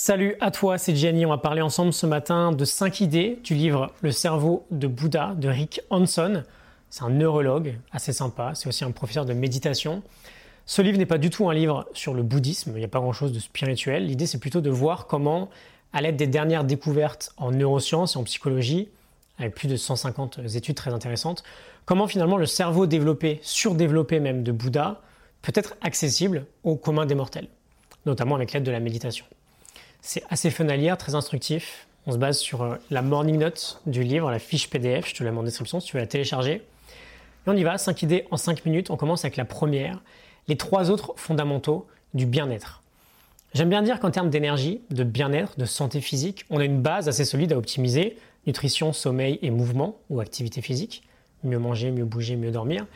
Salut à toi, c'est Gianni. On va parler ensemble ce matin de 5 idées du livre Le cerveau de Bouddha de Rick Hanson. C'est un neurologue assez sympa, c'est aussi un professeur de méditation. Ce livre n'est pas du tout un livre sur le bouddhisme, il n'y a pas grand-chose de spirituel. L'idée c'est plutôt de voir comment, à l'aide des dernières découvertes en neurosciences et en psychologie, avec plus de 150 études très intéressantes, comment finalement le cerveau développé, surdéveloppé même de Bouddha, peut être accessible au commun des mortels, notamment avec l'aide de la méditation. C'est assez fun très instructif. On se base sur euh, la morning note du livre, la fiche PDF, je te la mets en description si tu veux la télécharger. Et on y va, 5 idées en 5 minutes. On commence avec la première, les trois autres fondamentaux du bien-être. J'aime bien dire qu'en termes d'énergie, de bien-être, de santé physique, on a une base assez solide à optimiser, nutrition, sommeil et mouvement ou activité physique. Mieux manger, mieux bouger, mieux dormir.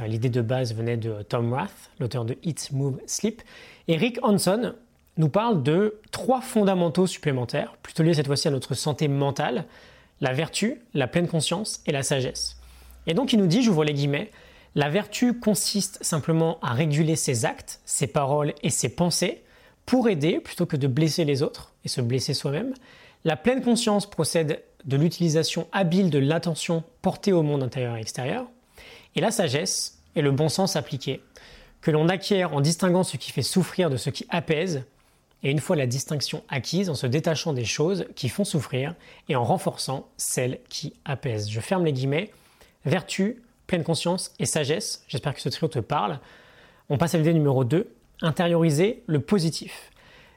Euh, l'idée de base venait de Tom Rath, l'auteur de Eat, Move, Sleep. Et Rick Hanson, nous parle de trois fondamentaux supplémentaires, plutôt liés cette fois-ci à notre santé mentale, la vertu, la pleine conscience et la sagesse. Et donc il nous dit, j'ouvre les guillemets, la vertu consiste simplement à réguler ses actes, ses paroles et ses pensées pour aider plutôt que de blesser les autres et se blesser soi-même. La pleine conscience procède de l'utilisation habile de l'attention portée au monde intérieur et extérieur. Et la sagesse est le bon sens appliqué, que l'on acquiert en distinguant ce qui fait souffrir de ce qui apaise et une fois la distinction acquise, en se détachant des choses qui font souffrir et en renforçant celles qui apaisent. Je ferme les guillemets. Vertu, pleine conscience et sagesse. J'espère que ce trio te parle. On passe à l'idée numéro 2, intérioriser le positif.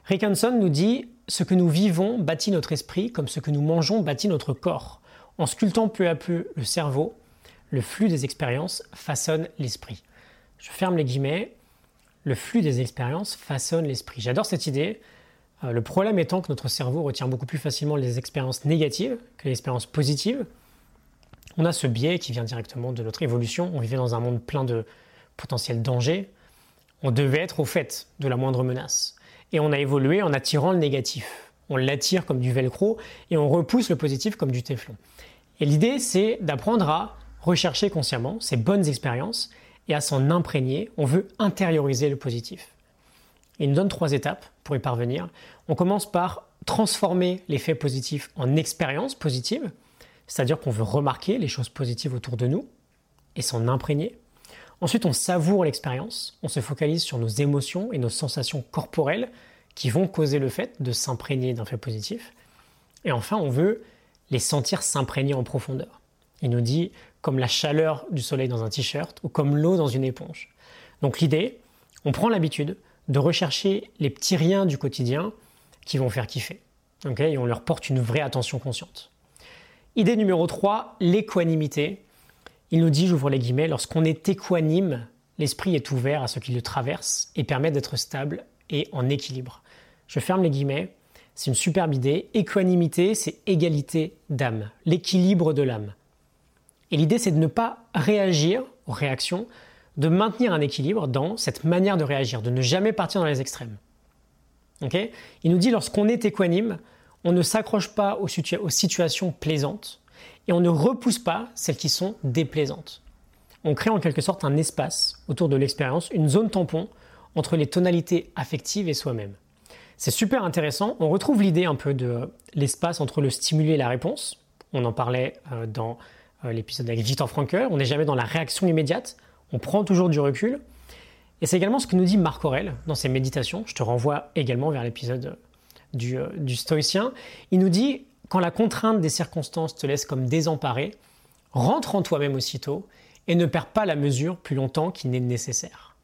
Rick Hanson nous dit Ce que nous vivons bâtit notre esprit comme ce que nous mangeons bâtit notre corps. En sculptant peu à peu le cerveau, le flux des expériences façonne l'esprit. Je ferme les guillemets le flux des expériences façonne l'esprit. J'adore cette idée. Euh, le problème étant que notre cerveau retient beaucoup plus facilement les expériences négatives que les expériences positives. On a ce biais qui vient directement de notre évolution. On vivait dans un monde plein de potentiels dangers. On devait être au fait de la moindre menace. Et on a évolué en attirant le négatif. On l'attire comme du velcro et on repousse le positif comme du téflon. Et l'idée, c'est d'apprendre à rechercher consciemment ces bonnes expériences et à s'en imprégner, on veut intérioriser le positif. Il nous donne trois étapes pour y parvenir. On commence par transformer les faits positifs en expériences positives, c'est-à-dire qu'on veut remarquer les choses positives autour de nous et s'en imprégner. Ensuite, on savoure l'expérience, on se focalise sur nos émotions et nos sensations corporelles qui vont causer le fait de s'imprégner d'un fait positif. Et enfin, on veut les sentir s'imprégner en profondeur. Il nous dit comme la chaleur du soleil dans un t-shirt ou comme l'eau dans une éponge. Donc l'idée, on prend l'habitude de rechercher les petits riens du quotidien qui vont faire kiffer. et on leur porte une vraie attention consciente. Idée numéro 3, l'équanimité. Il nous dit, j'ouvre les guillemets, lorsqu'on est équanime, l'esprit est ouvert à ce qui le traverse et permet d'être stable et en équilibre. Je ferme les guillemets, c'est une superbe idée. Équanimité, c'est égalité d'âme, l'équilibre de l'âme. Et l'idée, c'est de ne pas réagir aux réactions, de maintenir un équilibre dans cette manière de réagir, de ne jamais partir dans les extrêmes. Il nous dit, lorsqu'on est équanime, on ne s'accroche pas aux, aux situations plaisantes et on ne repousse pas celles qui sont déplaisantes. On crée en quelque sorte un espace autour de l'expérience, une zone tampon entre les tonalités affectives et soi-même. C'est super intéressant. On retrouve l'idée un peu de l'espace entre le stimulé et la réponse. On en parlait euh, dans l'épisode avec Victor Frankel. On n'est jamais dans la réaction immédiate, on prend toujours du recul. Et c'est également ce que nous dit Marc Aurel dans ses méditations. Je te renvoie également vers l'épisode du, euh, du stoïcien. Il nous dit, quand la contrainte des circonstances te laisse comme désemparé, rentre en toi-même aussitôt et ne perds pas la mesure plus longtemps qu'il n'est nécessaire.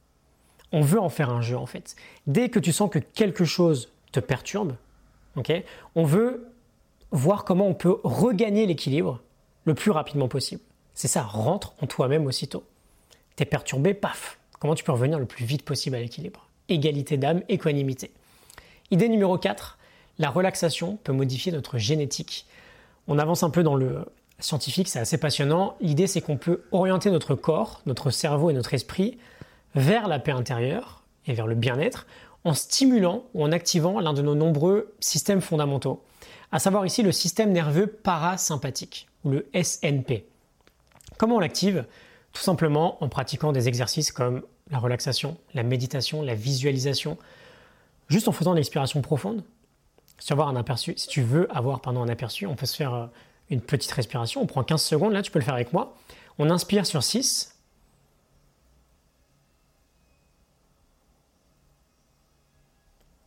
On veut en faire un jeu en fait. Dès que tu sens que quelque chose te perturbe, on veut voir comment on peut regagner l'équilibre le plus rapidement possible. C'est ça, rentre en toi-même aussitôt. T'es perturbé, paf Comment tu peux revenir le plus vite possible à l'équilibre? Égalité d'âme, équanimité. Idée numéro 4, la relaxation peut modifier notre génétique. On avance un peu dans le scientifique, c'est assez passionnant. L'idée c'est qu'on peut orienter notre corps, notre cerveau et notre esprit vers la paix intérieure et vers le bien-être en stimulant ou en activant l'un de nos nombreux systèmes fondamentaux, à savoir ici le système nerveux parasympathique ou le SNP. Comment on l'active Tout simplement en pratiquant des exercices comme la relaxation, la méditation, la visualisation, juste en faisant une expiration profonde si tu veux avoir pardon, un aperçu, on peut se faire euh, une petite respiration. On prend 15 secondes, là tu peux le faire avec moi. On inspire sur 6.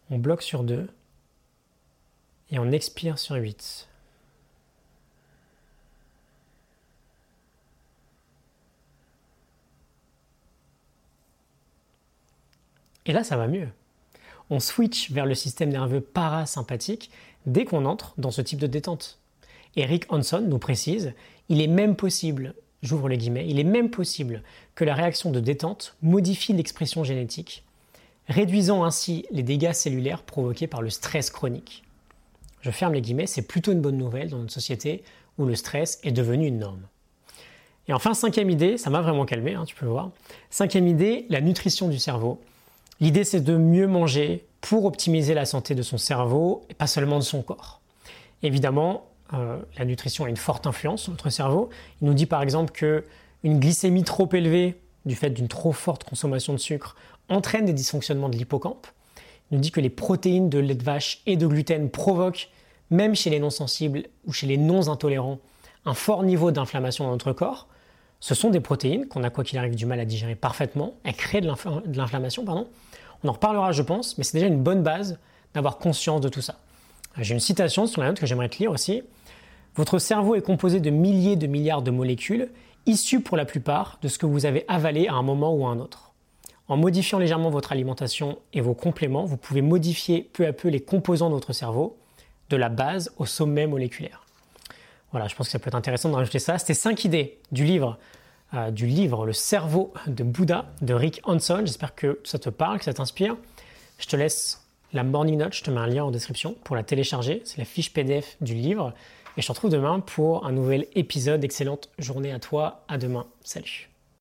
On bloque sur 2. Et on expire sur 8. Et là, ça va mieux. On switch vers le système nerveux parasympathique dès qu'on entre dans ce type de détente. Eric Hanson nous précise, il est même possible, j'ouvre les guillemets, il est même possible que la réaction de détente modifie l'expression génétique, réduisant ainsi les dégâts cellulaires provoqués par le stress chronique. Je ferme les guillemets, c'est plutôt une bonne nouvelle dans notre société où le stress est devenu une norme. Et enfin, cinquième idée, ça m'a vraiment calmé, hein, tu peux le voir. Cinquième idée, la nutrition du cerveau. L'idée, c'est de mieux manger pour optimiser la santé de son cerveau et pas seulement de son corps. Évidemment, euh, la nutrition a une forte influence sur notre cerveau. Il nous dit par exemple que une glycémie trop élevée du fait d'une trop forte consommation de sucre entraîne des dysfonctionnements de l'hippocampe. Il nous dit que les protéines de lait de vache et de gluten provoquent, même chez les non-sensibles ou chez les non-intolérants, un fort niveau d'inflammation dans notre corps. Ce sont des protéines qu'on a, quoi qu'il arrive, du mal à digérer parfaitement. Elles créent de l'inflammation, pardon. On en reparlera, je pense, mais c'est déjà une bonne base d'avoir conscience de tout ça. J'ai une citation sur la note que j'aimerais te lire aussi. Votre cerveau est composé de milliers de milliards de molécules, issues pour la plupart de ce que vous avez avalé à un moment ou à un autre. En modifiant légèrement votre alimentation et vos compléments, vous pouvez modifier peu à peu les composants de votre cerveau, de la base au sommet moléculaire. Voilà, je pense que ça peut être intéressant de rajouter ça. C'était cinq idées du livre, euh, du livre Le cerveau de Bouddha de Rick Hanson. J'espère que ça te parle, que ça t'inspire. Je te laisse la morning note, je te mets un lien en description pour la télécharger. C'est la fiche PDF du livre. Et je te retrouve demain pour un nouvel épisode. Excellente journée à toi. À demain. Salut.